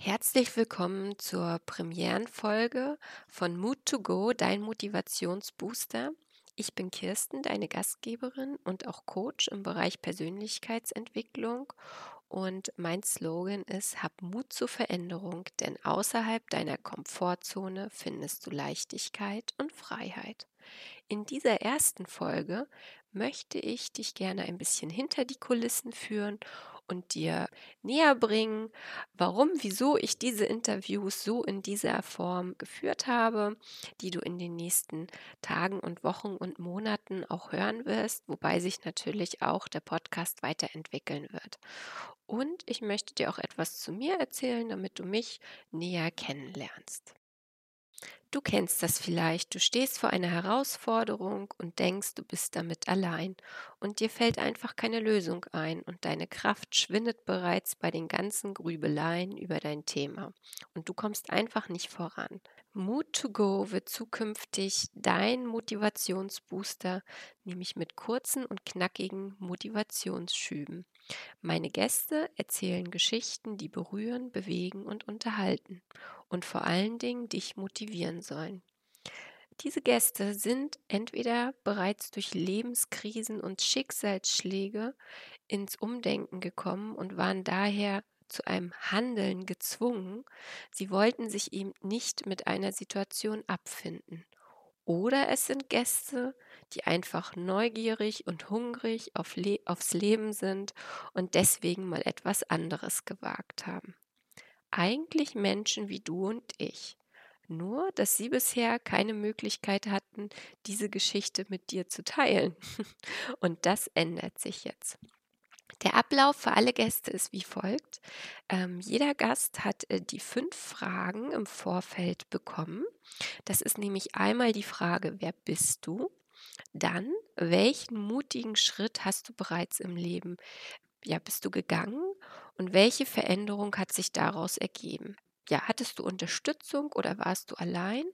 Herzlich willkommen zur Premierenfolge von Mood to Go, dein Motivationsbooster. Ich bin Kirsten, deine Gastgeberin und auch Coach im Bereich Persönlichkeitsentwicklung. Und mein Slogan ist, hab Mut zur Veränderung, denn außerhalb deiner Komfortzone findest du Leichtigkeit und Freiheit. In dieser ersten Folge möchte ich dich gerne ein bisschen hinter die Kulissen führen und dir näher bringen, warum, wieso ich diese Interviews so in dieser Form geführt habe, die du in den nächsten Tagen und Wochen und Monaten auch hören wirst, wobei sich natürlich auch der Podcast weiterentwickeln wird. Und ich möchte dir auch etwas zu mir erzählen, damit du mich näher kennenlernst. Du kennst das vielleicht, du stehst vor einer Herausforderung und denkst, du bist damit allein. Und dir fällt einfach keine Lösung ein. Und deine Kraft schwindet bereits bei den ganzen Grübeleien über dein Thema. Und du kommst einfach nicht voran. Mood to Go wird zukünftig dein Motivationsbooster, nämlich mit kurzen und knackigen Motivationsschüben. Meine Gäste erzählen Geschichten, die berühren, bewegen und unterhalten und vor allen Dingen dich motivieren sollen. Diese Gäste sind entweder bereits durch Lebenskrisen und Schicksalsschläge ins Umdenken gekommen und waren daher zu einem Handeln gezwungen. Sie wollten sich eben nicht mit einer Situation abfinden. Oder es sind Gäste, die einfach neugierig und hungrig auf Le aufs Leben sind und deswegen mal etwas anderes gewagt haben. Eigentlich Menschen wie du und ich. Nur, dass sie bisher keine Möglichkeit hatten, diese Geschichte mit dir zu teilen. Und das ändert sich jetzt. Der Ablauf für alle Gäste ist wie folgt. Ähm, jeder Gast hat äh, die fünf Fragen im Vorfeld bekommen. Das ist nämlich einmal die Frage, wer bist du? Dann, welchen mutigen Schritt hast du bereits im Leben? Ja, bist du gegangen? Und welche Veränderung hat sich daraus ergeben? Ja, hattest du Unterstützung oder warst du allein?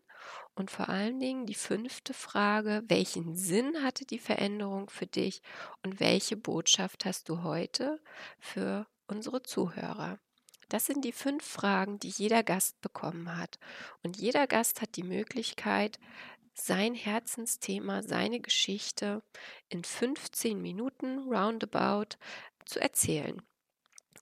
Und vor allen Dingen die fünfte Frage, welchen Sinn hatte die Veränderung für dich und welche Botschaft hast du heute für unsere Zuhörer? Das sind die fünf Fragen, die jeder Gast bekommen hat. Und jeder Gast hat die Möglichkeit, sein Herzensthema, seine Geschichte in 15 Minuten roundabout zu erzählen.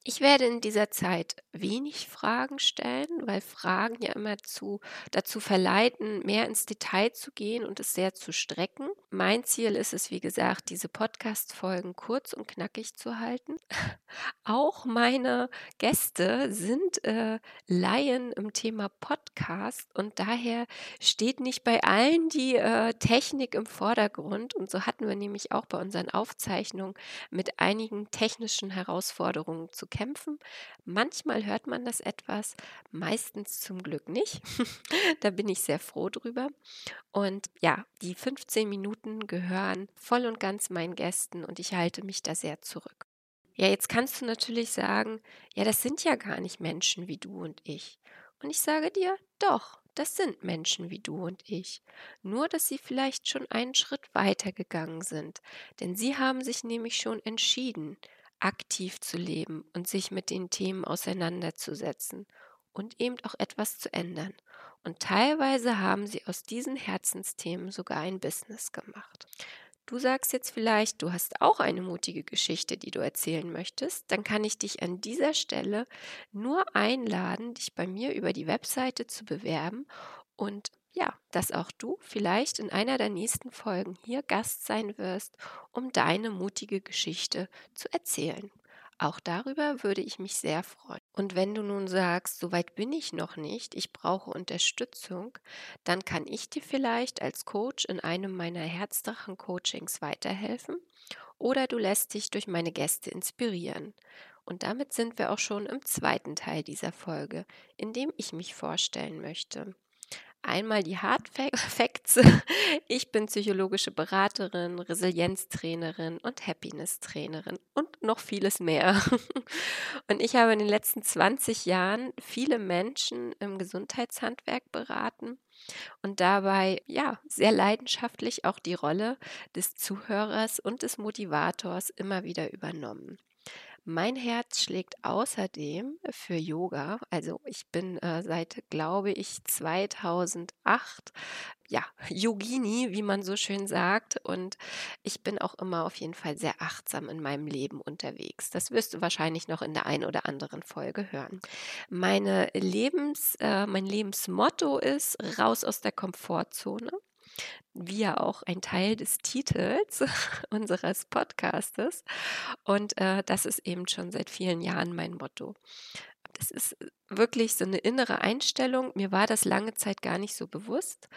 Ich werde in dieser Zeit wenig Fragen stellen, weil Fragen ja immer zu, dazu verleiten, mehr ins Detail zu gehen und es sehr zu strecken. Mein Ziel ist es, wie gesagt, diese Podcast-Folgen kurz und knackig zu halten. Auch meine Gäste sind äh, Laien im Thema Podcast und daher steht nicht bei allen die äh, Technik im Vordergrund. Und so hatten wir nämlich auch bei unseren Aufzeichnungen mit einigen technischen Herausforderungen zu kämpfen. Manchmal hört man das etwas, meistens zum Glück nicht. da bin ich sehr froh drüber. Und ja, die 15 Minuten gehören voll und ganz meinen Gästen und ich halte mich da sehr zurück. Ja, jetzt kannst du natürlich sagen, ja, das sind ja gar nicht Menschen wie du und ich. Und ich sage dir, doch, das sind Menschen wie du und ich. Nur, dass sie vielleicht schon einen Schritt weiter gegangen sind. Denn sie haben sich nämlich schon entschieden, aktiv zu leben und sich mit den Themen auseinanderzusetzen und eben auch etwas zu ändern. Und teilweise haben sie aus diesen Herzensthemen sogar ein Business gemacht. Du sagst jetzt vielleicht, du hast auch eine mutige Geschichte, die du erzählen möchtest, dann kann ich dich an dieser Stelle nur einladen, dich bei mir über die Webseite zu bewerben und ja, dass auch du vielleicht in einer der nächsten Folgen hier Gast sein wirst, um deine mutige Geschichte zu erzählen. Auch darüber würde ich mich sehr freuen. Und wenn du nun sagst, so weit bin ich noch nicht, ich brauche Unterstützung, dann kann ich dir vielleicht als Coach in einem meiner Herzdrachen-Coachings weiterhelfen oder du lässt dich durch meine Gäste inspirieren. Und damit sind wir auch schon im zweiten Teil dieser Folge, in dem ich mich vorstellen möchte. Einmal die Hard Facts. Ich bin psychologische Beraterin, Resilienztrainerin und Happiness-Trainerin und noch vieles mehr. Und ich habe in den letzten 20 Jahren viele Menschen im Gesundheitshandwerk beraten und dabei ja sehr leidenschaftlich auch die Rolle des Zuhörers und des Motivators immer wieder übernommen. Mein Herz schlägt außerdem für Yoga. Also ich bin äh, seit, glaube ich, 2008 ja, Yogini, wie man so schön sagt. Und ich bin auch immer auf jeden Fall sehr achtsam in meinem Leben unterwegs. Das wirst du wahrscheinlich noch in der einen oder anderen Folge hören. Meine Lebens, äh, mein Lebensmotto ist raus aus der Komfortzone wie ja auch ein Teil des Titels unseres Podcastes. Und äh, das ist eben schon seit vielen Jahren mein Motto. Das ist wirklich so eine innere Einstellung. Mir war das lange Zeit gar nicht so bewusst.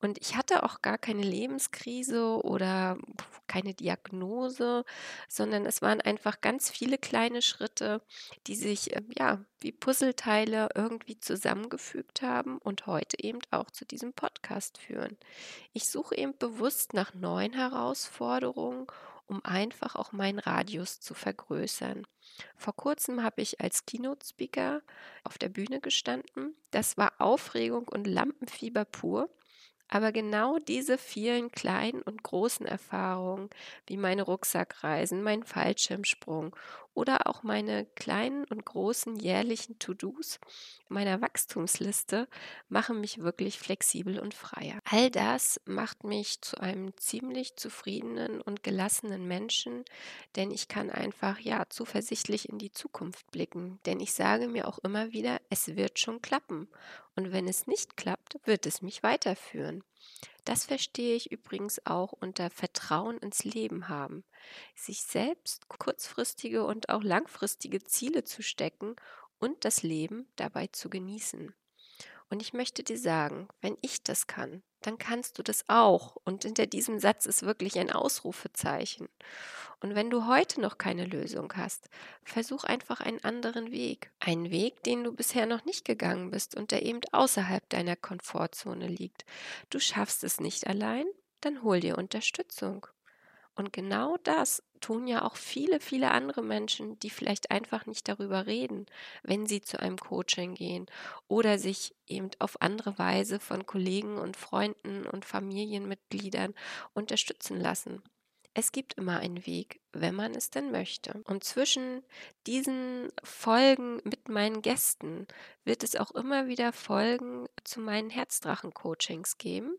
Und ich hatte auch gar keine Lebenskrise oder keine Diagnose, sondern es waren einfach ganz viele kleine Schritte, die sich ähm, ja wie Puzzleteile irgendwie zusammengefügt haben und heute eben auch zu diesem Podcast führen. Ich suche eben bewusst nach neuen Herausforderungen um einfach auch meinen Radius zu vergrößern. Vor kurzem habe ich als Keynote-Speaker auf der Bühne gestanden. Das war Aufregung und Lampenfieber pur. Aber genau diese vielen kleinen und großen Erfahrungen, wie meine Rucksackreisen, mein Fallschirmsprung oder auch meine kleinen und großen jährlichen To-Dos meiner Wachstumsliste, machen mich wirklich flexibel und freier. All das macht mich zu einem ziemlich zufriedenen und gelassenen Menschen, denn ich kann einfach ja zuversichtlich in die Zukunft blicken, denn ich sage mir auch immer wieder, es wird schon klappen und wenn es nicht klappt, wird es mich weiterführen. Das verstehe ich übrigens auch unter Vertrauen ins Leben haben, sich selbst kurzfristige und auch langfristige Ziele zu stecken und das Leben dabei zu genießen. Und ich möchte dir sagen, wenn ich das kann, dann kannst du das auch. Und hinter diesem Satz ist wirklich ein Ausrufezeichen. Und wenn du heute noch keine Lösung hast, versuch einfach einen anderen Weg. Einen Weg, den du bisher noch nicht gegangen bist und der eben außerhalb deiner Komfortzone liegt. Du schaffst es nicht allein, dann hol dir Unterstützung. Und genau das tun ja auch viele, viele andere Menschen, die vielleicht einfach nicht darüber reden, wenn sie zu einem Coaching gehen oder sich eben auf andere Weise von Kollegen und Freunden und Familienmitgliedern unterstützen lassen. Es gibt immer einen Weg, wenn man es denn möchte. Und zwischen diesen Folgen mit meinen Gästen wird es auch immer wieder Folgen zu meinen Herzdrachen-Coachings geben.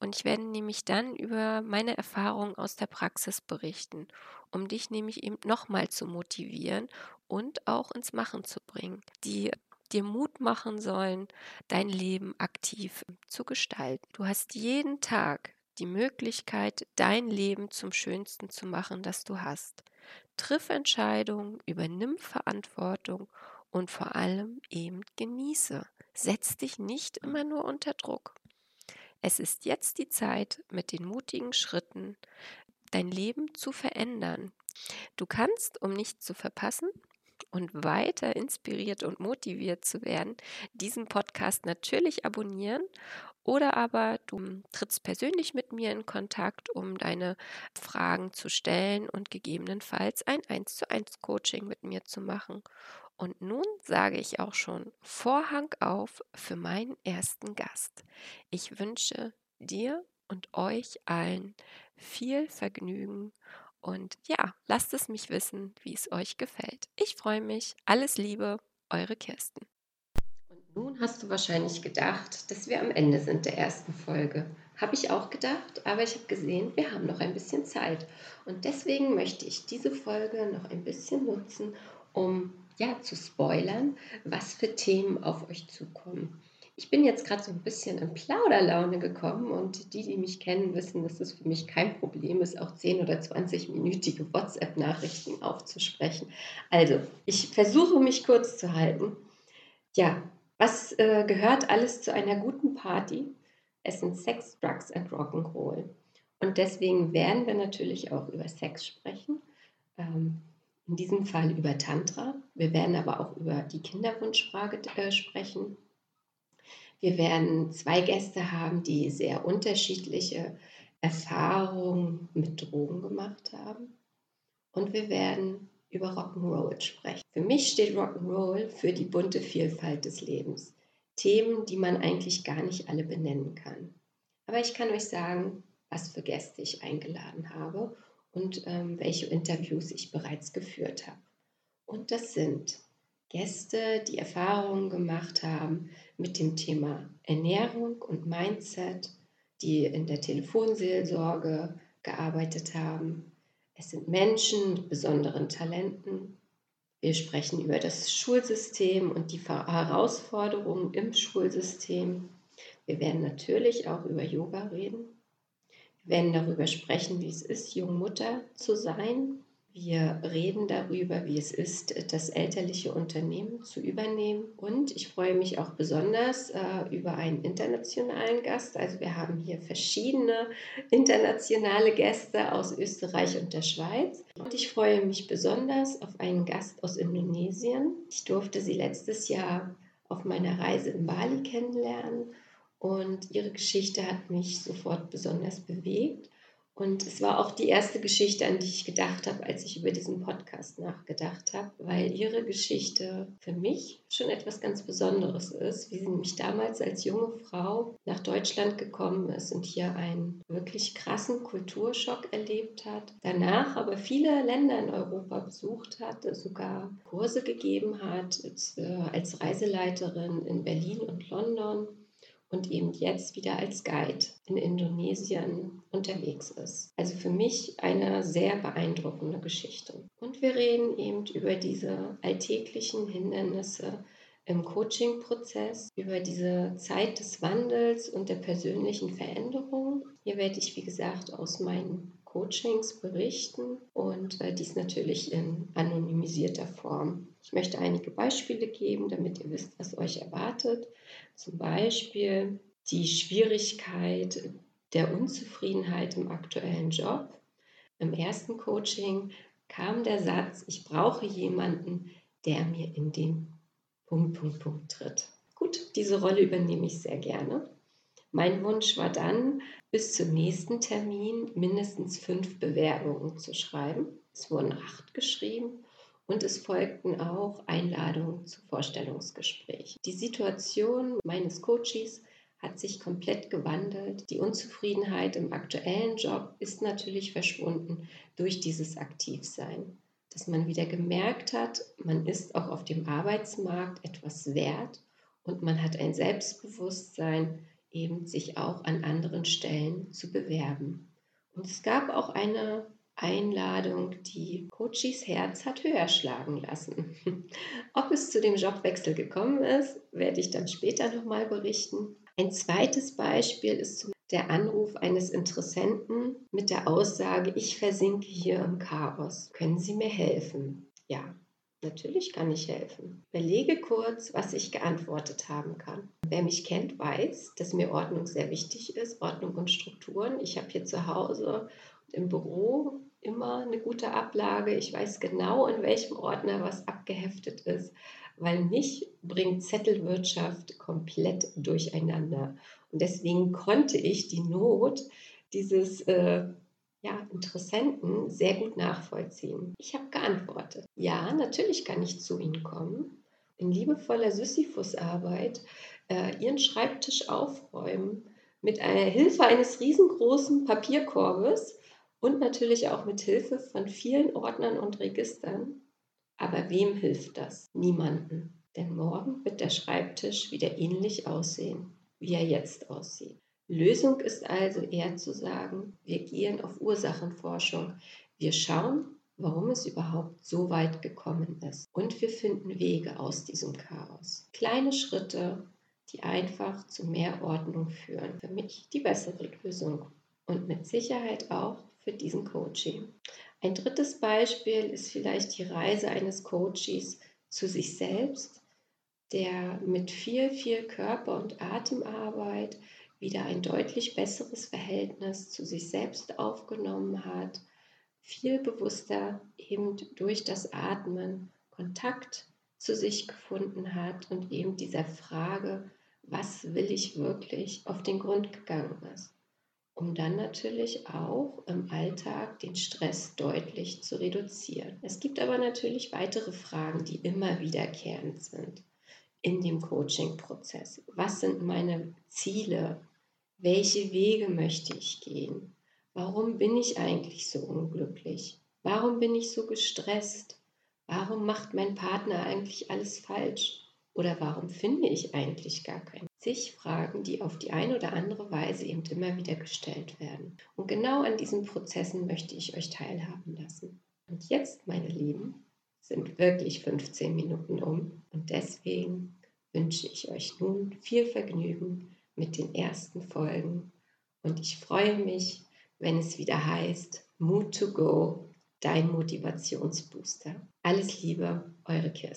Und ich werde nämlich dann über meine Erfahrungen aus der Praxis berichten, um dich nämlich eben nochmal zu motivieren und auch ins Machen zu bringen, die dir Mut machen sollen, dein Leben aktiv zu gestalten. Du hast jeden Tag die Möglichkeit, dein Leben zum Schönsten zu machen, das du hast. Triff Entscheidungen, übernimm Verantwortung und vor allem eben genieße. Setz dich nicht immer nur unter Druck. Es ist jetzt die Zeit, mit den mutigen Schritten dein Leben zu verändern. Du kannst, um nichts zu verpassen und weiter inspiriert und motiviert zu werden, diesen Podcast natürlich abonnieren oder aber du trittst persönlich mit mir in Kontakt, um deine Fragen zu stellen und gegebenenfalls ein 1 zu 1 Coaching mit mir zu machen. Und nun sage ich auch schon Vorhang auf für meinen ersten Gast. Ich wünsche dir und euch allen viel Vergnügen und ja, lasst es mich wissen, wie es euch gefällt. Ich freue mich. Alles Liebe, eure Kirsten. Hast du wahrscheinlich gedacht, dass wir am Ende sind der ersten Folge. Habe ich auch gedacht, aber ich habe gesehen, wir haben noch ein bisschen Zeit. Und deswegen möchte ich diese Folge noch ein bisschen nutzen, um ja, zu spoilern, was für Themen auf euch zukommen. Ich bin jetzt gerade so ein bisschen in Plauderlaune gekommen und die, die mich kennen, wissen, dass es für mich kein Problem ist, auch 10 oder 20-minütige WhatsApp-Nachrichten aufzusprechen. Also, ich versuche mich kurz zu halten. Ja, was äh, gehört alles zu einer guten Party? Es sind Sex, Drugs und Rock'n'Roll. Und deswegen werden wir natürlich auch über Sex sprechen. Ähm, in diesem Fall über Tantra. Wir werden aber auch über die Kinderwunschfrage äh, sprechen. Wir werden zwei Gäste haben, die sehr unterschiedliche Erfahrungen mit Drogen gemacht haben. Und wir werden über Rock'n'Roll sprechen. Für mich steht Rock'n'Roll für die bunte Vielfalt des Lebens. Themen, die man eigentlich gar nicht alle benennen kann. Aber ich kann euch sagen, was für Gäste ich eingeladen habe und ähm, welche Interviews ich bereits geführt habe. Und das sind Gäste, die Erfahrungen gemacht haben mit dem Thema Ernährung und Mindset, die in der Telefonseelsorge gearbeitet haben. Es sind Menschen mit besonderen Talenten. Wir sprechen über das Schulsystem und die Herausforderungen im Schulsystem. Wir werden natürlich auch über Yoga reden. Wir werden darüber sprechen, wie es ist, Jungmutter zu sein wir reden darüber, wie es ist, das elterliche Unternehmen zu übernehmen. Und ich freue mich auch besonders äh, über einen internationalen Gast. Also wir haben hier verschiedene internationale Gäste aus Österreich und der Schweiz. Und ich freue mich besonders auf einen Gast aus Indonesien. Ich durfte sie letztes Jahr auf meiner Reise in Bali kennenlernen. Und ihre Geschichte hat mich sofort besonders bewegt. Und es war auch die erste Geschichte, an die ich gedacht habe, als ich über diesen Podcast nachgedacht habe, weil ihre Geschichte für mich schon etwas ganz Besonderes ist, wie sie nämlich damals als junge Frau nach Deutschland gekommen ist und hier einen wirklich krassen Kulturschock erlebt hat, danach aber viele Länder in Europa besucht hat, sogar Kurse gegeben hat als, äh, als Reiseleiterin in Berlin und London und eben jetzt wieder als Guide in Indonesien unterwegs ist. Also für mich eine sehr beeindruckende Geschichte. Und wir reden eben über diese alltäglichen Hindernisse im Coaching-Prozess, über diese Zeit des Wandels und der persönlichen Veränderung. Hier werde ich, wie gesagt, aus meinen Coachings berichten und äh, dies natürlich in anonymisierter Form. Ich möchte einige Beispiele geben, damit ihr wisst, was euch erwartet. Zum Beispiel die Schwierigkeit der Unzufriedenheit im aktuellen Job. Im ersten Coaching kam der Satz, ich brauche jemanden, der mir in den Punkt, Punkt, Punkt tritt. Gut, diese Rolle übernehme ich sehr gerne. Mein Wunsch war dann, bis zum nächsten Termin mindestens fünf Bewerbungen zu schreiben. Es wurden acht geschrieben und es folgten auch Einladungen zu Vorstellungsgesprächen. Die Situation meines Coaches hat sich komplett gewandelt. Die Unzufriedenheit im aktuellen Job ist natürlich verschwunden durch dieses Aktivsein. Dass man wieder gemerkt hat, man ist auch auf dem Arbeitsmarkt etwas wert und man hat ein Selbstbewusstsein, eben sich auch an anderen Stellen zu bewerben. Und es gab auch eine Einladung, die Coachis Herz hat höher schlagen lassen. Ob es zu dem Jobwechsel gekommen ist, werde ich dann später nochmal berichten. Ein zweites Beispiel ist der Anruf eines Interessenten mit der Aussage, ich versinke hier im Chaos. Können Sie mir helfen? Ja, natürlich kann ich helfen. Überlege kurz, was ich geantwortet haben kann. Wer mich kennt, weiß, dass mir Ordnung sehr wichtig ist, Ordnung und Strukturen. Ich habe hier zu Hause im Büro immer eine gute Ablage. Ich weiß genau, in welchem Ordner was abgeheftet ist, weil mich bringt Zettelwirtschaft komplett durcheinander. Und deswegen konnte ich die Not dieses äh, ja, Interessenten sehr gut nachvollziehen. Ich habe geantwortet, ja, natürlich kann ich zu Ihnen kommen. In liebevoller Sisyphusarbeit äh, Ihren Schreibtisch aufräumen mit Hilfe eines riesengroßen Papierkorbes und natürlich auch mit Hilfe von vielen Ordnern und Registern. Aber wem hilft das? Niemanden. Denn morgen wird der Schreibtisch wieder ähnlich aussehen, wie er jetzt aussieht. Lösung ist also eher zu sagen, wir gehen auf Ursachenforschung. Wir schauen, warum es überhaupt so weit gekommen ist. Und wir finden Wege aus diesem Chaos. Kleine Schritte, die einfach zu mehr Ordnung führen. Für mich die bessere Lösung. Und mit Sicherheit auch für diesen Coaching. Ein drittes Beispiel ist vielleicht die Reise eines Coaches zu sich selbst, der mit viel, viel Körper- und Atemarbeit wieder ein deutlich besseres Verhältnis zu sich selbst aufgenommen hat, viel bewusster eben durch das Atmen Kontakt zu sich gefunden hat und eben dieser Frage, was will ich wirklich, auf den Grund gegangen ist um dann natürlich auch im Alltag den Stress deutlich zu reduzieren. Es gibt aber natürlich weitere Fragen, die immer wiederkehrend sind in dem Coaching-Prozess. Was sind meine Ziele? Welche Wege möchte ich gehen? Warum bin ich eigentlich so unglücklich? Warum bin ich so gestresst? Warum macht mein Partner eigentlich alles falsch? Oder warum finde ich eigentlich gar keinen? Zig Fragen, die auf die eine oder andere Weise eben immer wieder gestellt werden. Und genau an diesen Prozessen möchte ich euch teilhaben lassen. Und jetzt, meine Lieben, sind wirklich 15 Minuten um. Und deswegen wünsche ich euch nun viel Vergnügen mit den ersten Folgen. Und ich freue mich, wenn es wieder heißt Mood to Go, dein Motivationsbooster. Alles Liebe, eure Kirsten.